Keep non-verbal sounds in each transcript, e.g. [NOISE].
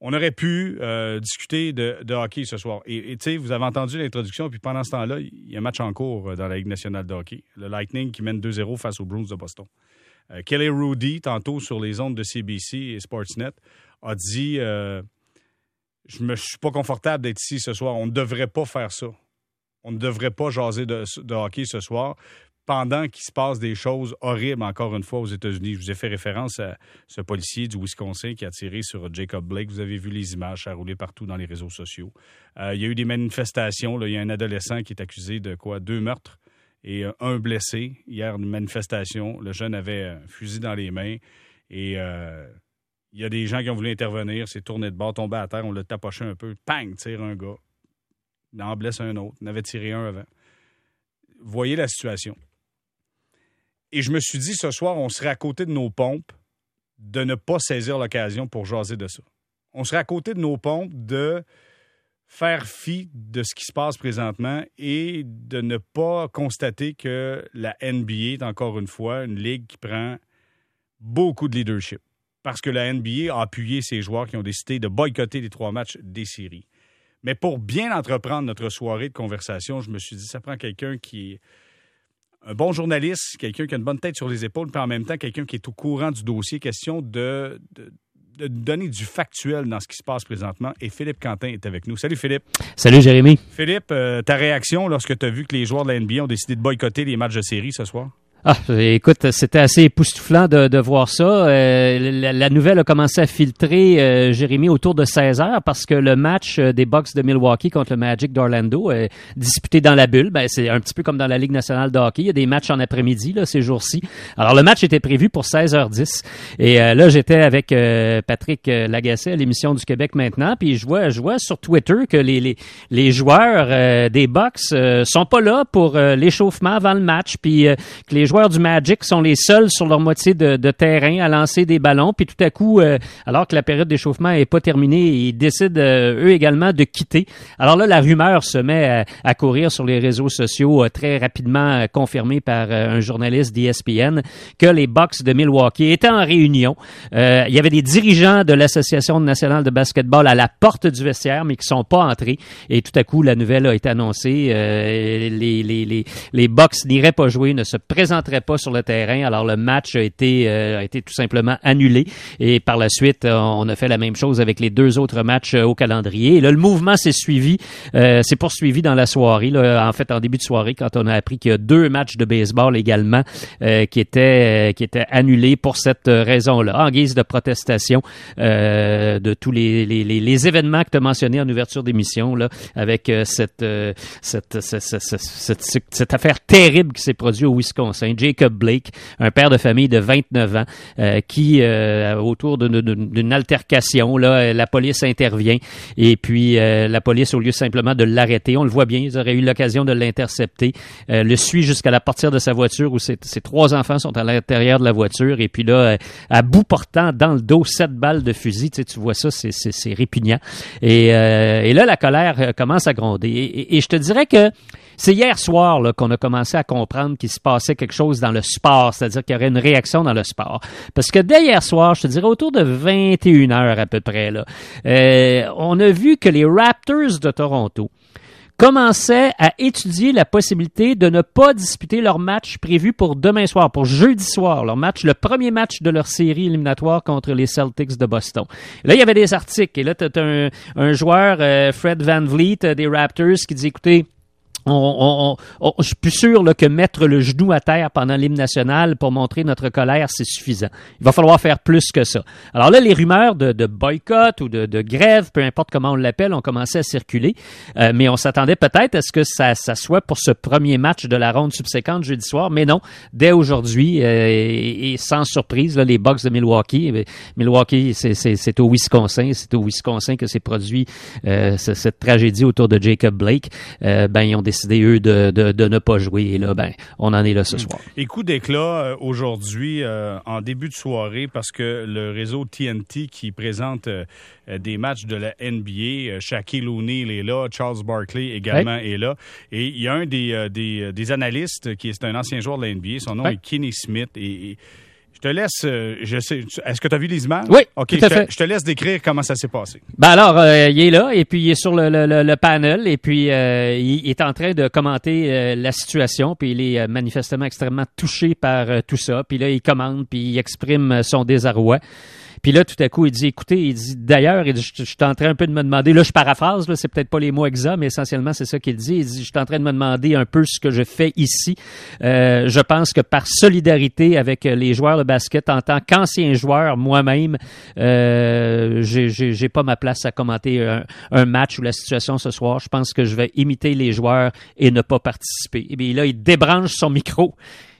on aurait pu euh, discuter de, hockey ce soir. Et tu sais, vous avez entendu l'introduction, puis pendant ce temps-là, il y a un match en cours euh, dans la Ligue nationale de hockey. Le Lightning qui mène 2-0 face aux Bruins de Boston. Euh, Kelly Rudy, tantôt sur les ondes de CBC et Sportsnet, a dit Je ne suis pas confortable d'être ici ce soir. On ne devrait pas faire ça. On ne devrait pas jaser de, de hockey ce soir pendant qu'il se passe des choses horribles, encore une fois, aux États-Unis. Je vous ai fait référence à ce policier du Wisconsin qui a tiré sur Jacob Blake. Vous avez vu les images, ça a roulé partout dans les réseaux sociaux. Euh, il y a eu des manifestations. Il y a un adolescent qui est accusé de quoi? Deux meurtres et euh, un blessé. Hier, une manifestation. Le jeune avait un fusil dans les mains et euh, il y a des gens qui ont voulu intervenir. C'est tourné de bord, tombé à terre. On l'a tapoché un peu. Pang! Tire un gars. Il en blesse un autre. Il en avait tiré un avant. Voyez la situation. Et je me suis dit, ce soir, on serait à côté de nos pompes de ne pas saisir l'occasion pour jaser de ça. On serait à côté de nos pompes de faire fi de ce qui se passe présentement et de ne pas constater que la NBA est encore une fois une ligue qui prend beaucoup de leadership. Parce que la NBA a appuyé ses joueurs qui ont décidé de boycotter les trois matchs des séries. Mais pour bien entreprendre notre soirée de conversation, je me suis dit, ça prend quelqu'un qui un bon journaliste, quelqu'un qui a une bonne tête sur les épaules, puis en même temps quelqu'un qui est au courant du dossier. Question de, de, donner du factuel dans ce qui se passe présentement. Et Philippe Quentin est avec nous. Salut Philippe. Salut Jérémy. Philippe, euh, ta réaction lorsque tu as vu que les joueurs de la NBA ont décidé de boycotter les matchs de série ce soir? Ah, écoute, c'était assez époustouflant de, de voir ça. Euh, la, nouvelle a commencé à filtrer, euh, Jérémy, autour de 16 heures parce que le match euh, des Bucks de Milwaukee contre le Magic d'Orlando est disputé dans la bulle. Ben, c'est un petit peu comme dans la Ligue nationale de hockey. Il y a des matchs en après-midi là, ces jours-ci. Alors, le match était prévu pour 16h10. Et là, j'étais avec Patrick Lagacé à l'émission du Québec maintenant. Puis je vois, je vois sur Twitter que les, les, les joueurs des Bucks sont pas là pour l'échauffement avant le match. Puis que les joueurs joueurs du Magic sont les seuls sur leur moitié de, terrain à lancer des ballons. Puis tout à coup, euh, alors que la période d'échauffement est pas terminée, ils décident euh, eux également de quitter. Alors là, la rumeur se met à, courir sur les réseaux sociaux, euh, très rapidement confirmée par un journaliste d'ESPN, que les Bucks de Milwaukee étaient en réunion. il y avait des dirigeants de l'Association nationale de basketball à la porte du vestiaire, mais qui sont pas entrés. Et tout à coup, la nouvelle a été annoncée. les, les, les, les Bucks n'iraient pas jouer, ne se présenteraient pas sur le terrain. Alors le match a été, euh, a été tout simplement annulé. Et par la suite, euh, on a fait la même chose avec les deux autres matchs euh, au calendrier. Et là, le mouvement s'est suivi, s'est poursuivi dans la soirée. Là, en fait, en début de soirée, quand on a appris qu'il y a deux matchs de baseball également qui étaient qui étaient annulés pour cette raison-là, en guise de protestation de tous les, les, événements que tu as mentionnés en ouverture d'émission, là, avec cette, cette, cette affaire terrible qui s'est produite au Wisconsin. Jacob Blake, un père de famille de 29 ans, euh, qui, euh, autour d'une altercation, là, la police intervient et puis euh, la police, au lieu simplement de l'arrêter, on le voit bien, ils auraient eu l'occasion de l'intercepter, le suit jusqu'à la portière de sa voiture où ses, trois enfants sont à l'intérieur de la voiture et puis là, à bout portant dans le dos sept balles de fusil, tu, vois ça, c'est répugnant. Et, là, la colère commence à gronder. et je te dirais que c'est hier soir qu'on a commencé à comprendre qu'il se passait quelque chose dans le sport, c'est-à-dire qu'il y aurait une réaction dans le sport. Parce que dès hier soir, je te dirais autour de 21 heures à peu près, euh, on a vu que les Raptors de Toronto commençaient à étudier la possibilité de ne pas disputer leur match prévu pour demain soir, pour jeudi soir, leur match, le premier match de leur série éliminatoire contre les Celtics de Boston. Là, il y avait des articles, et là, tu as un, un joueur, euh, Fred Van Vliet, euh, des Raptors, qui dit, écoutez, on, on, je suis sûr là, que mettre le genou à terre pendant l'hymne national pour montrer notre colère, c'est suffisant. Il va falloir faire plus que ça. Alors là, les rumeurs de, boycott ou de, grève, peu importe comment on l'appelle, ont commencé à circuler. Euh, mais on s'attendait peut-être à ce que ça, ça, soit pour ce premier match de la ronde subséquente jeudi soir. Mais non, dès aujourd'hui, euh, et, sans surprise, là, les Bucks de Milwaukee, eh Milwaukee, c'est au Wisconsin, c'est au Wisconsin que s'est produit euh, cette tragédie autour de Jacob Blake. ben, ils ont décidé décidé, eux, de, de, ne pas jouer. Et là, ben, on en est là ce soir. Et coup d'éclat euh, aujourd'hui, euh, en début de soirée, parce que le réseau TNT qui présente euh, des matchs de la NBA, Shaquille O'Neal est là, Charles Barkley également est là. Et il y a un des, des, des, analystes qui est un ancien joueur de la NBA, son nom est Kenny Smith. Et, Je te laisse, euh, je sais, est-ce que tu as vu les images? Oui, OK, tout à je, fait. Te, je te laisse décrire comment ça s'est passé. Ben alors, euh, il est là, et puis il est sur le, le, le, le panel, et puis euh, il, est en train de commenter euh, la situation, puis il est euh, manifestement extrêmement touché par tout ça, puis là, il commande, puis il exprime son désarroi. Puis là, tout à coup, il dit, écoutez, il dit, d'ailleurs, je, suis en train un peu de me demander, là, je paraphrase, là, c'est peut-être pas les mots exacts, mais essentiellement, c'est ça qu'il dit. Il dit, je suis en train de me demander un peu ce que je fais ici. Euh, je pense que par solidarité avec les joueurs de basket, en tant qu'ancien joueur moi-même, euh, j'ai- j'ai j'ai pas ma place à commenter un, un match ou la situation ce soir. Je pense que je vais imiter les joueurs et ne pas participer. Et bien là, il débranche son micro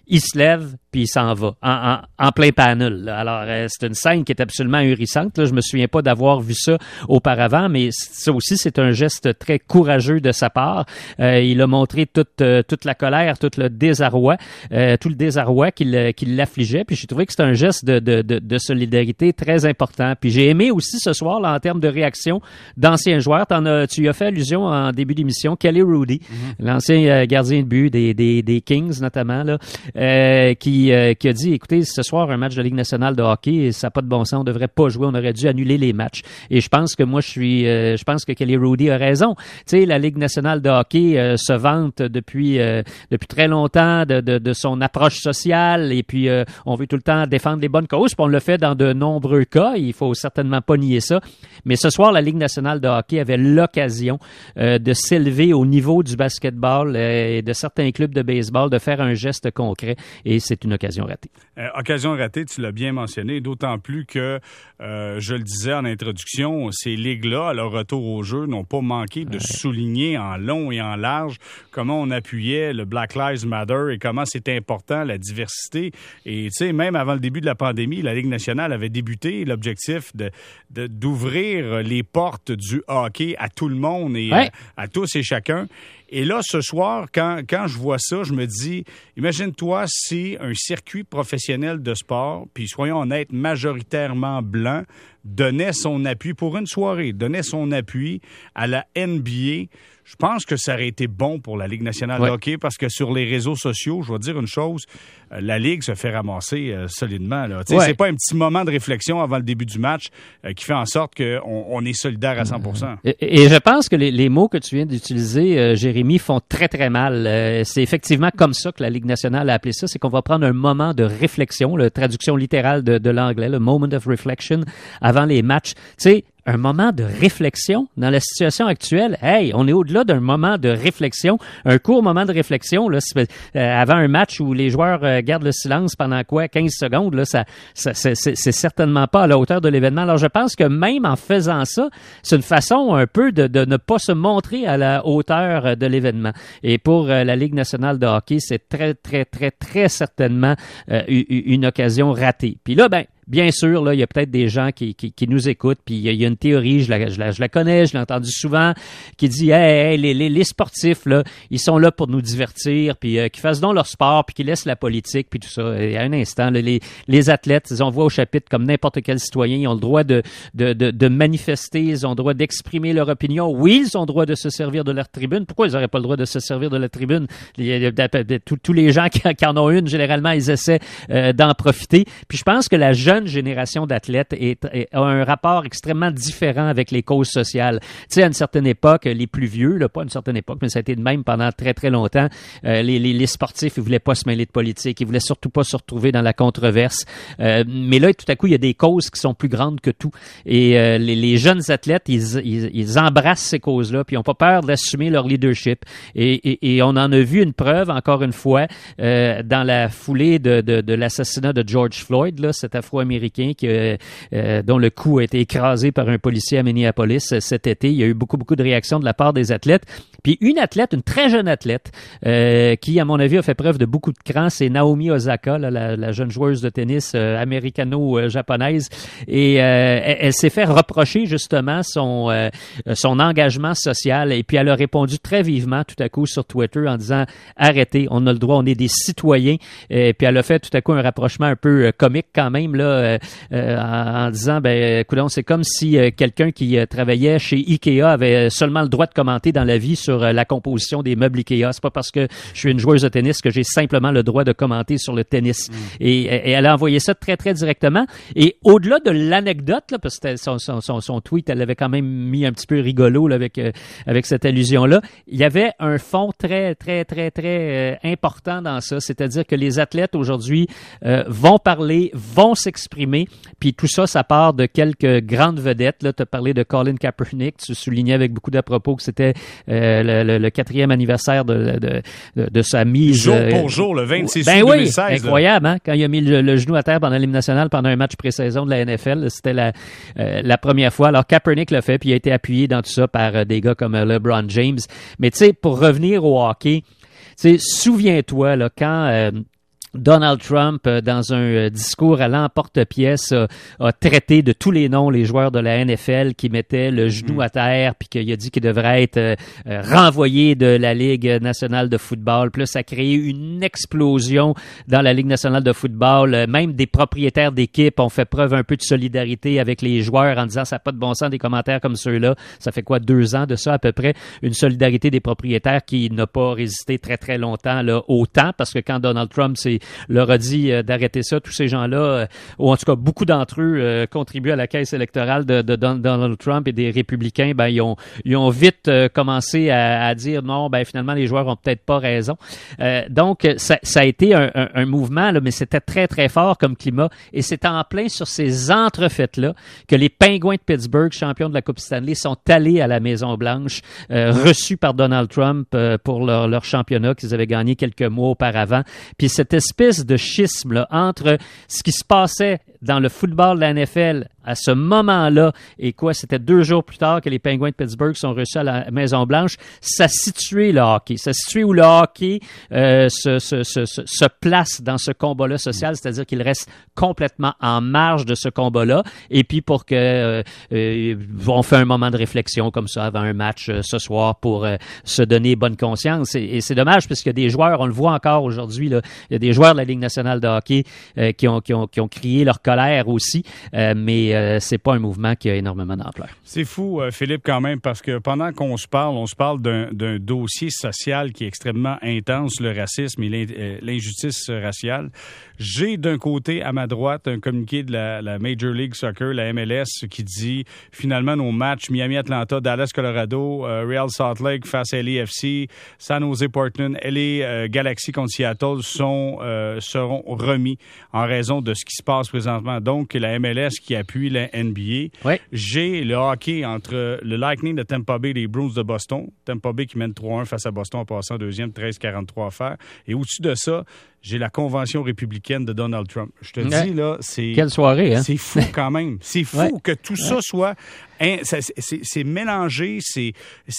il se lève puis il s'en va en, en, en plein panel. là. Alors euh, c'est une scène qui est absolument ahurissante. Là. Je me souviens pas d'avoir vu ça auparavant, mais ça aussi c'est un geste très courageux de sa part. Euh, il a montré toute euh, toute la colère, tout le désarroi, euh, tout le désarroi qui le- qui l'affligeait. Puis j'ai trouvé que c'est un geste de, de, de, de solidarité très important. Puis j'ai aimé aussi ce soir là, en termes de réaction d'anciens joueurs. T'en as, tu y as fait allusion en début d'émission, Kelly Rudy, l'ancien euh, gardien de but des, des, des Kings notamment là euh, qui, euh, qui a dit écoutez, ce soir, un match de Ligue nationale de hockey, ça n'a pas de bon sens, on devrait pas jouer, on aurait dû annuler les matchs. Et je pense que moi, je suis euh, je pense que Kelly Rudy a raison. Tu sais, la Ligue nationale de hockey euh, se vante depuis, euh, depuis très longtemps de, de, de son approche sociale et puis on veut tout le temps défendre les bonnes causes, puis on le fait dans de nombreux cas, il faut certainement pas nier ça. Mais ce soir, la Ligue nationale de hockey avait l'occasion de s'élever au niveau du basketball et de certains clubs de baseball, de faire un geste concret et c'est une occasion ratée. Euh, occasion ratée, tu l'as bien mentionné, d'autant plus que, euh, je le disais en introduction, ces ligues-là, à leur retour au jeu, n'ont pas manqué de souligner en long et en large comment on appuyait le Black Lives Matter et comment c'était important, la diversité. Et tu sais, même avant le début de la pandémie, la Ligue nationale avait débuté l'objectif de de- d'ouvrir les portes du hockey à tout le monde et Ouais. à, à tous et chacun. Et là, ce soir, quand, quand je vois ça, je me dis, imagine-toi si un circuit professionnel de sport, puis soyons honnêtes, majoritairement blanc, donnait son appui pour une soirée, donnait son appui à la NBA. Je pense que ça aurait été bon pour la Ligue nationale Ouais. de hockey parce que sur les réseaux sociaux, je vais dire une chose, euh, la Ligue se fait ramasser euh, solidement. Là. Ouais. C'est pas un petit moment de réflexion avant le début du match euh, qui fait en sorte qu'on on est solidaire à 100 Et, et je pense que les, les mots que tu viens d'utiliser, euh, Jérémy, font très, très mal. C'est effectivement comme ça que la Ligue nationale a appelé ça. C'est qu'on va prendre un moment de réflexion, la traduction littérale de, de l'anglais, le moment of reflection avant les matchs. Tu sais, un moment de réflexion dans la situation actuelle. Hey, on est au-delà d'un moment de réflexion, un court moment de réflexion là, euh, avant un match où les joueurs euh, gardent le silence pendant quoi 15 secondes là, ça, c'est, certainement pas à la hauteur de l'événement. Alors je pense que même en faisant ça, c'est une façon un peu de, de ne pas se montrer à la hauteur euh, de l'événement. Et pour la Ligue nationale de hockey, c'est très très très très certainement une occasion ratée. Puis là ben Bien sûr, là, il y a peut-être des gens qui, qui, qui nous écoutent, puis il y, a, une théorie, je la, je, la, je la connais, je l'ai entendue souvent, qui dit hey, hey, les, les, les sportifs, là, ils sont là pour nous divertir, puis euh, qu'ils fassent donc leur sport, puis qu'ils laissent la politique, puis tout ça. Et à un instant, là, les, les athlètes, ils ont voix au chapitre comme n'importe quel citoyen, ils ont le droit de, de, de, de manifester, ils ont le droit d'exprimer leur opinion. Oui, ils ont le droit de se servir de leur tribune. Pourquoi ils n'auraient pas le droit de se servir de la tribune? Tous les gens qui, qui en ont une, généralement, ils essaient euh, d'en profiter. Puis je pense que la jeune génération d'athlètes est, est- a un rapport extrêmement différent avec les causes sociales. Tu sais, à une certaine époque, les plus vieux, là, pas à une certaine époque, mais ça a été de même pendant très, très longtemps, euh, les, les, les sportifs, ils voulaient pas se mêler de politique, ils voulaient surtout pas se retrouver dans la controverse. Euh, mais là, tout à coup, il y a des causes qui sont plus grandes que tout. Et euh, les, les jeunes athlètes, ils, ils, ils embrassent ces causes-là, puis ils n'ont pas peur d'assumer leur leadership. Et, et, et on en a vu une preuve, encore une fois, euh, dans la foulée de, de, de l'assassinat de George Floyd, là, cet Afro-Américain qui, euh, euh, dont le cou a été écrasé par un policier à Minneapolis euh, cet été. Il y a eu beaucoup, beaucoup de réactions de la part des athlètes. Puis une athlète, une très jeune athlète, euh, qui, à mon avis, a fait preuve de beaucoup de cran, c'est Naomi Osaka, là, la, la jeune joueuse de tennis euh, américano-japonaise. Et euh, elle, elle s'est fait reprocher justement son, euh, son engagement social. Et puis elle a répondu très vivement tout à coup sur Twitter en disant arrêtez, on a le droit, on est des citoyens. Et puis elle a fait tout à coup un rapprochement un peu euh, comique quand même là, en, en disant ben, écoute, c'est comme si quelqu'un qui travaillait chez Ikea avait seulement le droit de commenter dans la vie sur sur la composition des meubles Ikea. C'est pas parce que je suis une joueuse de tennis que j'ai simplement le droit de commenter sur le tennis. Mm. Et, et, elle a envoyé ça très, très directement. Et au-delà de l'anecdote, parce que son, son, son, tweet, elle avait quand même mis un petit peu rigolo là, avec, avec cette allusion-là, il y avait un fond très, très, très, très important dans ça. C'est-à-dire que les athlètes aujourd'hui vont parler, vont s'exprimer, puis tout ça, ça part de quelques grandes vedettes. Là, tu as parlé de Colin Kaepernick, tu soulignais avec beaucoup d'à-propos que c'était euh, le, quatrième anniversaire de, de, de, sa mise. Jour euh, pour jour, le 26 ben oui, 2016. incroyable, hein? quand il a mis le, genou à terre pendant l'hymne national pendant un match pré-saison de la NFL. C'était la, euh, la première fois. Alors, Kaepernick l'a fait, puis il a été appuyé dans tout ça par des gars comme LeBron James. Mais tu sais, pour revenir au hockey, souviens-toi, là, quand Donald Trump, euh, dans un euh, discours à l'emporte-pièce, a, traité de tous les noms les joueurs de la NFL qui mettaient le genou mm. à terre, puis qu'il a dit qu'il devrait être euh, renvoyé de la Ligue nationale de football. Plus ça a créé une explosion dans la Ligue nationale de football. Même des propriétaires d'équipes ont fait preuve un peu de solidarité avec les joueurs en disant ça n'a pas de bon sens des commentaires comme ceux-là. Ça fait quoi, deux ans de ça à peu près? Une solidarité des propriétaires qui n'a pas résisté très très longtemps là, autant, parce que quand Donald Trump s'est leur a dit euh, d'arrêter ça. Tous ces gens-là, euh, ou en tout cas beaucoup d'entre eux, euh, contribuent à la caisse électorale de, Donald Trump et des républicains. Ben, ils, ont, ils ont vite commencé à, dire non, ben, finalement, les joueurs ont peut-être pas raison. donc, ça, ça, a été un, un, mouvement, là, mais c'était très, très fort comme climat. Et c'est en plein sur ces entrefaites-là que les Pingouins de Pittsburgh, champions de la Coupe Stanley, sont allés à la Maison-Blanche, reçus par Donald Trump pour leur, leur championnat qu'ils avaient gagné quelques mois auparavant. Puis cette espèce de schisme entre ce qui se passait dans le football de la NFL à ce moment-là, et quoi, c'était deux jours plus tard que les Penguins de Pittsburgh sont reçus à la Maison-Blanche, ça situait le hockey. Ça situait où le hockey euh, se, se, se, se, place dans ce combat-là social, c'est-à-dire qu'il reste complètement en marge de ce combat-là. Et puis pour que euh, euh on fait un moment de réflexion comme ça avant un match euh, ce soir pour euh, se donner bonne conscience. Et, c'est dommage a des joueurs, on le voit encore aujourd'hui, il y a des joueurs de la Ligue nationale de hockey qui, ont, qui, ont, qui ont crié leur colère aussi, mais euh, c'est pas un mouvement qui a énormément d'ampleur. C'est fou, euh, Philippe, quand même, parce que pendant qu'on se parle, on se parle d'un dossier social qui est extrêmement intense, le racisme et euh, l'injustice raciale. J'ai d'un côté, à ma droite, un communiqué de la, Major League Soccer, la MLS, qui dit finalement nos matchs Miami-Atlanta, Dallas-Colorado, Real Salt Lake face à LAFC, San Jose Portland, LA Galaxy contre Seattle sont, seront remis en raison de ce qui se passe présentement. Donc, la MLS qui appuie la NBA. J'ai le hockey entre le Lightning de Tampa Bay et les Bruins de Boston. Tampa Bay qui mène 3-1 face à Boston en passant deuxième, 13-43 à faire. Et au-dessus de ça, j'ai la convention républicaine de Donald Trump. Je te dis, là, c'est. Quelle soirée, hein? C'est fou quand même. C'est fou que tout ça soit. C'est mélangé, c'est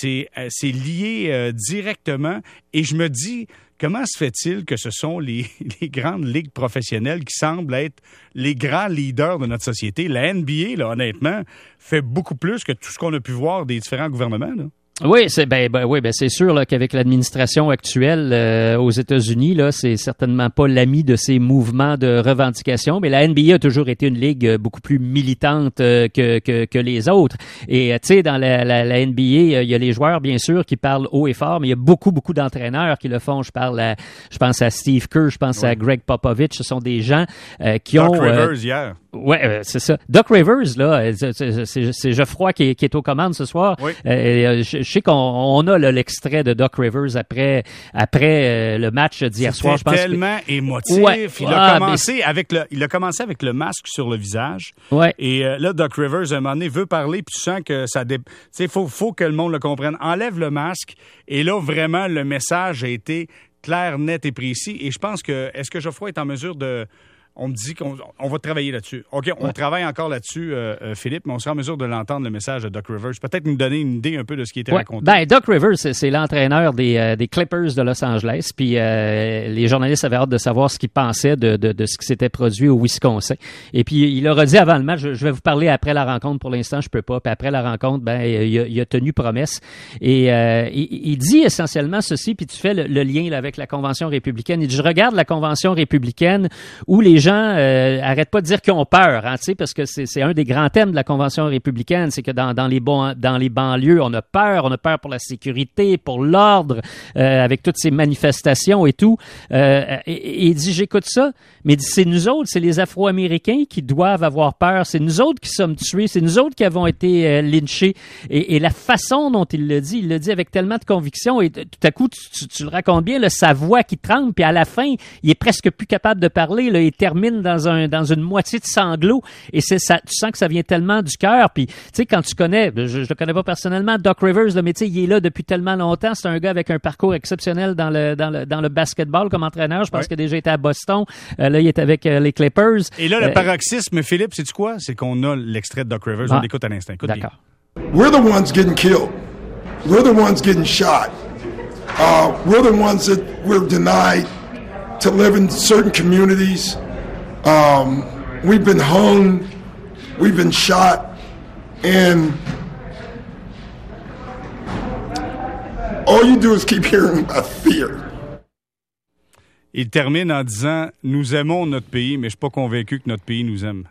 euh, lié euh, directement. Et je me dis, Comment se fait-il que ce sont les, [LAUGHS] grandes ligues professionnelles qui semblent être les grands leaders de notre société? La NBA, là, honnêtement, fait beaucoup plus que tout ce qu'on a pu voir des différents gouvernements. Là. Oui, c'est ben, ben, oui, ben c'est sûr qu'avec l'administration actuelle euh, aux États-Unis, là, c'est certainement pas l'ami de ces mouvements de revendication, mais la NBA a toujours été une ligue euh, beaucoup plus militante euh, que, que, que, les autres. Et tu sais, dans la, la, la NBA, il y a les joueurs bien sûr qui parlent haut et fort, mais il y a beaucoup beaucoup d'entraîneurs qui le font. Je parle, à, je pense à Steve Kerr, je pense à Greg Popovich. Ce sont des gens qui ont. Rivers hier. Ouais, c'est ça. Doc Rivers là, c'est Geoffroy qui est, qui est aux commandes ce soir. Oui je sais qu'on on a l'extrait de Doc Rivers après, après euh, le match d'hier soir. Je pense tellement émotif. Il, a ah, commencé avec le, il a commencé avec le masque sur le visage. Ouais. Et euh, là, Doc Rivers, à un moment donné, veut parler, puis tu sens que ça... Dé... Il faut, faut que le monde le comprenne. Enlève le masque. Et là, vraiment, le message a été clair, net et précis. Et je pense que... Est-ce que Geoffroy est en mesure de on me dit qu'on va travailler là-dessus. OK, on travaille encore là-dessus, euh, euh, Philippe, mais on sera en mesure de l'entendre, le message de Doc Rivers. Peut-être nous donner une idée un peu de ce qui était raconté. Ben, Doc Rivers, c'est l'entraîneur euh, des, Clippers de Los Angeles. Puis les journalistes avaient hâte de savoir ce qu'il pensait de, ce qui s'était produit au Wisconsin. Et puis, il leur a dit avant le match, je, vais vous parler après la rencontre. Pour l'instant, je peux pas. Puis après la rencontre, ben, il a, tenu promesse. Et il, dit essentiellement ceci, puis tu fais le, lien avec la Convention républicaine. Il dit, je regarde la Convention républicaine où les gens euh, pas de dire qu'ils ont peur, hein, parce que c'est un des grands thèmes de la Convention républicaine, c'est que dans, dans, les bon, dans les banlieues, on a peur, on a peur pour la sécurité, pour l'ordre, euh, avec toutes ces manifestations et tout. Euh, et, il dit, j'écoute ça, mais c'est nous autres, c'est les Afro-Américains qui doivent avoir peur, c'est nous autres qui sommes tués, c'est nous autres qui avons été euh, lynchés. Et, et, la façon dont il le dit, il le dit avec tellement de conviction, et tout à coup, tu, tu, le racontes bien, là, sa voix qui tremble, puis à la fin, il est presque plus capable de parler, là, il termine dans, un, dans une moitié de sanglots, et c'est ça, tu sens que ça vient tellement du cœur, puis tu sais, quand tu connais, je, je le connais pas personnellement, Doc Rivers, le métier, il est là depuis tellement longtemps, c'est un gars avec un parcours exceptionnel dans le, dans le, dans le basketball comme entraîneur, je pense qu'il a déjà été à Boston, euh, là, il est avec euh, les Clippers. Et là, le euh, paroxysme, Philippe, c'est quoi? C'est qu'on a l'extrait de Doc Rivers, on l'écoute à l'instant. D'accord. We're the ones getting killed. We're the ones getting shot. Uh, we're the ones that we're denied to live in certain communities. Um, we've been hung, we've been shot, and all you do is keep hearing about fear. Il termine en disant Nous aimons notre pays, mais je ne suis pas convaincu que notre pays nous aime.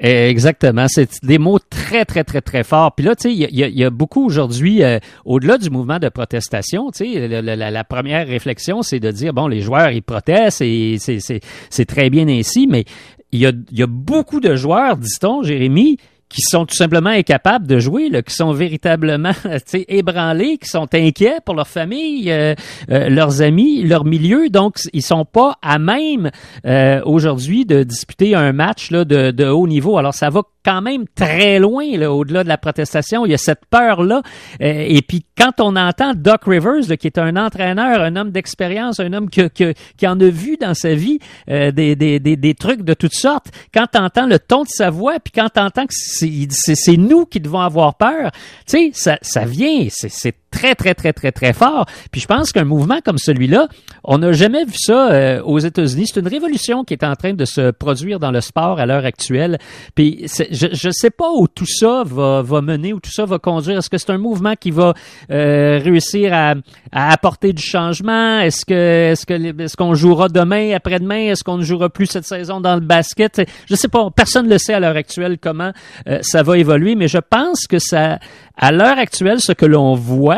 Exactement. C'est des mots très, très, très, très forts. Puis là, tu sais, il y, a beaucoup aujourd'hui, euh, au-delà du mouvement de protestation, tu sais, la, première réflexion, c'est de dire, bon, les joueurs, ils protestent et c'est très bien ainsi, mais il y a, y a beaucoup de joueurs, dit-on, Jérémy, qui sont tout simplement incapables de jouer, là, qui sont véritablement [LAUGHS] ébranlés, qui sont inquiets pour leur famille, euh, euh, leurs amis, leur milieu. Donc, ils sont pas à même euh, aujourd'hui de disputer un match de, de, haut niveau. Alors, ça va quand même très loin là, au-delà de la protestation. Il y a cette peur-là. et puis, quand on entend Doc Rivers, qui est un entraîneur, un homme d'expérience, un homme qui, qui, qui, en a vu dans sa vie des, des, des, des, trucs de toutes sortes, quand tu entends le ton de sa voix, puis quand tu entends que c'est nous qui devons avoir peur. Tu sais, ça, ça vient, c'est très, très, très, très, très fort. Puis je pense qu'un mouvement comme celui-là, on n'a jamais vu ça euh, aux États-Unis. C'est une révolution qui est en train de se produire dans le sport à l'heure actuelle. Puis je ne sais pas où tout ça va, va mener, où tout ça va conduire. Est-ce que c'est un mouvement qui va euh, réussir à, à, apporter du changement? Est-ce que est-ce que est-ce qu'on jouera demain, après-demain? Est-ce qu'on ne jouera plus cette saison dans le basket? Je sais pas. Personne ne le sait à l'heure actuelle comment euh, ça va évoluer, mais je pense que ça, à l'heure actuelle, ce que l'on voit,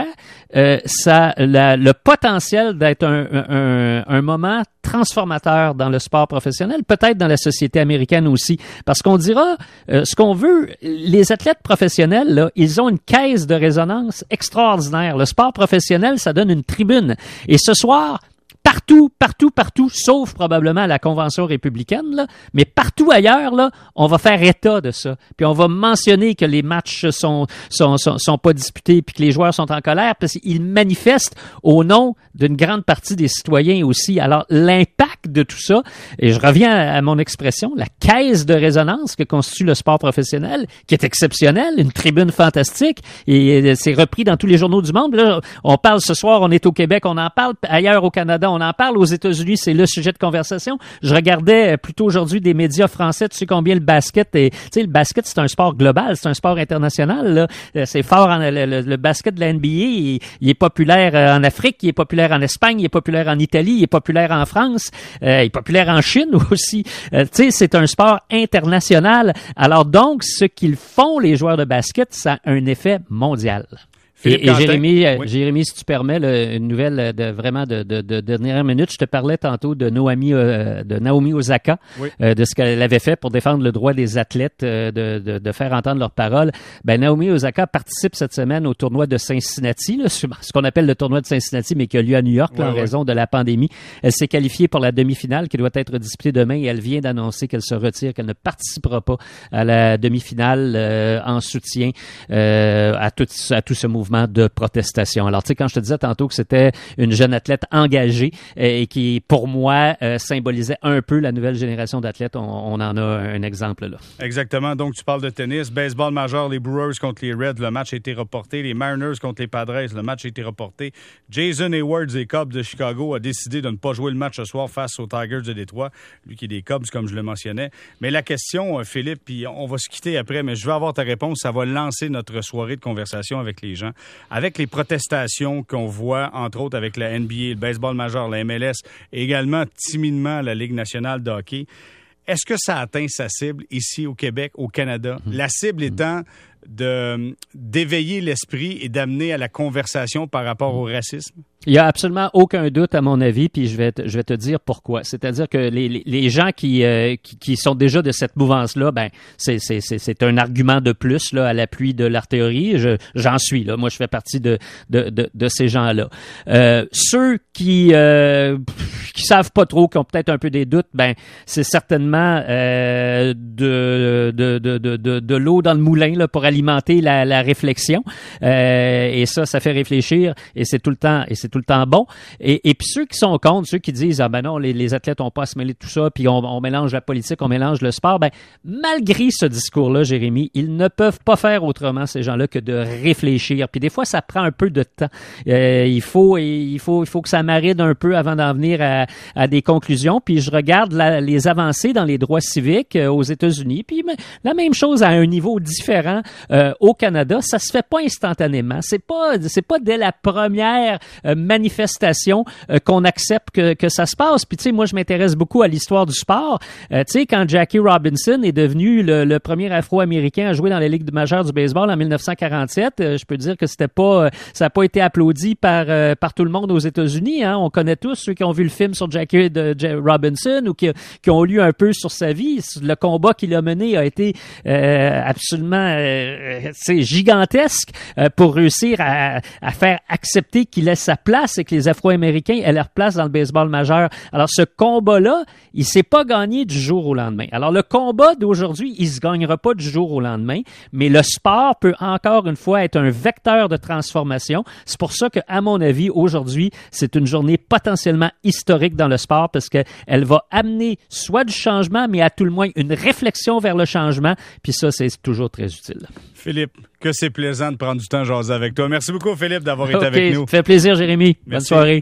euh, ça, le potentiel d'être un, un, moment transformateur dans le sport professionnel, peut-être dans la société américaine aussi, parce qu'on dira euh, ce qu'on veut. Les athlètes professionnels, là, ils ont une caisse de résonance extraordinaire. Le sport professionnel, ça donne une tribune. Et ce soir, partout, partout, partout, sauf probablement la convention républicaine, là, mais partout ailleurs, là, on va faire état de ça. Puis on va mentionner que les matchs sont sont, sont, pas disputés, puis que les joueurs sont en colère, parce qu'ils manifestent au nom d'une grande partie des citoyens aussi. Alors l'impact de tout ça, et je reviens à, mon expression, la caisse de résonance que constitue le sport professionnel, qui est exceptionnelle, une tribune fantastique, et c'est repris dans tous les journaux du monde. Là, on parle ce soir, on est au Québec, on en parle ailleurs au Canada, on en parle aux États-Unis, c'est le sujet de conversation. Je regardais euh, plutôt aujourd'hui des médias français, tu sais combien le basket est, tu sais, le basket, c'est un sport global, c'est un sport international. Euh, c'est fort, le, basket de la NBA, il, est populaire euh, en Afrique, il est populaire en Espagne, il est populaire en Italie, il est populaire en France, il est populaire en Chine [LAUGHS] aussi. tu sais, c'est un sport international. Alors donc, ce qu'ils font, les joueurs de basket, ça a un effet mondial et, Jérémy, euh, Jérémy, si tu permets, une nouvelle de vraiment de, de, de, dernière minute. Je te parlais tantôt de Naomi, euh, de Naomi Osaka, euh, de ce qu'elle avait fait pour défendre le droit des athlètes de, de, de, faire entendre leurs paroles. Ben, Naomi Osaka participe cette semaine au tournoi de Cincinnati, là, ce qu'on appelle le tournoi de Cincinnati, mais qui a lieu à New York en raison de la pandémie. Elle s'est qualifiée pour la demi-finale qui doit être disputée demain et elle vient d'annoncer qu'elle se retire, qu'elle ne participera pas à la demi-finale en soutien à tout, à tout ce mouvement de protestation. Alors, tu sais, quand je te disais tantôt que c'était une jeune athlète engagée euh, et qui, pour moi, euh, symbolisait un peu la nouvelle génération d'athlètes, on, en a un exemple là. Exactement. Donc, tu parles de tennis. Baseball majeur, les Brewers contre les Reds, le match a été reporté. Les Mariners contre les Padres, le match a été reporté. Jason Hayward des Cubs de Chicago a décidé de ne pas jouer le match ce soir face aux Tigers de Détroit, lui qui est des Cubs, comme je le mentionnais. Mais la question, euh, Philippe, puis on va se quitter après, mais je veux avoir ta réponse. Ça va lancer notre soirée de conversation avec les gens. Avec les protestations qu'on voit, entre autres avec la NBA, le baseball majeur, la MLS, et également timidement la Ligue nationale de hockey, est-ce que ça atteint sa cible ici au Québec, au Canada? Mmh. La cible étant de d'éveiller l'esprit et d'amener à la conversation par rapport au racisme? Il y a absolument aucun doute à mon avis, puis je vais te, je vais te dire pourquoi. C'est-à-dire que les, les, gens qui, euh, qui, qui sont déjà de cette mouvance-là, ben c'est c'est un argument de plus là à l'appui de leur théorie. J'en suis là. Moi, je fais partie de de, de, de ces gens-là. Euh, ceux qui euh, qui savent pas trop, qui ont peut-être un peu des doutes, ben c'est certainement euh, de, de, de, de, de l'eau dans le moulin là pour alimenter la, réflexion. Euh, et ça, ça fait réfléchir et c'est tout le temps et c'est tout le temps bon. Et, et puis ceux qui sont contre, ceux qui disent ah ben non, les, athlètes ont pas à se mêler de tout ça, puis on, on, mélange la politique, on mélange le sport. Ben malgré ce discours-là, Jérémy, ils ne peuvent pas faire autrement ces gens-là que de réfléchir. Puis des fois, ça prend un peu de temps. Euh, il faut il faut il faut que ça maride un peu avant d'en venir à, à, des conclusions. Puis je regarde la, les avancées dans les droits civiques euh, aux États-Unis. Puis la même chose à un niveau différent euh, au Canada. Ça se fait pas instantanément. C'est pas c'est pas dès la première euh, manifestation euh, qu'on accepte que, que, ça se passe. Puis tu sais, moi je m'intéresse beaucoup à l'histoire du sport. Euh, tu sais, quand Jackie Robinson est devenu le, le premier Afro-américain à jouer dans la Ligue majeure du baseball en 1947, je peux dire que c'était pas, ça n'a pas été applaudi par par tout le monde aux États-Unis. Hein. On connaît tous ceux qui ont vu le film sur Jackie Robinson ou qui, qui, ont lu un peu sur sa vie. Le combat qu'il a mené a été absolument gigantesque pour réussir à, à faire accepter qu'il laisse sa place et que les Afro-Américains aient leur place dans le baseball majeur. Alors, ce combat-là, il s'est pas gagné du jour au lendemain. Alors, le combat d'aujourd'hui, il se gagnera pas du jour au lendemain, mais le sport peut encore une fois être un vecteur de transformation. C'est pour ça que, à mon avis, aujourd'hui, c'est une journée potentiellement historique dans le sport parce qu'elle va amener soit du changement, mais à tout le moins une réflexion vers le changement. Puis ça, c'est toujours très utile. Philippe, que c'est plaisant de prendre du temps à jaser avec toi. Merci beaucoup, Philippe, d'avoir été avec nous. Ça fait plaisir, Jérémy. Bonne soirée.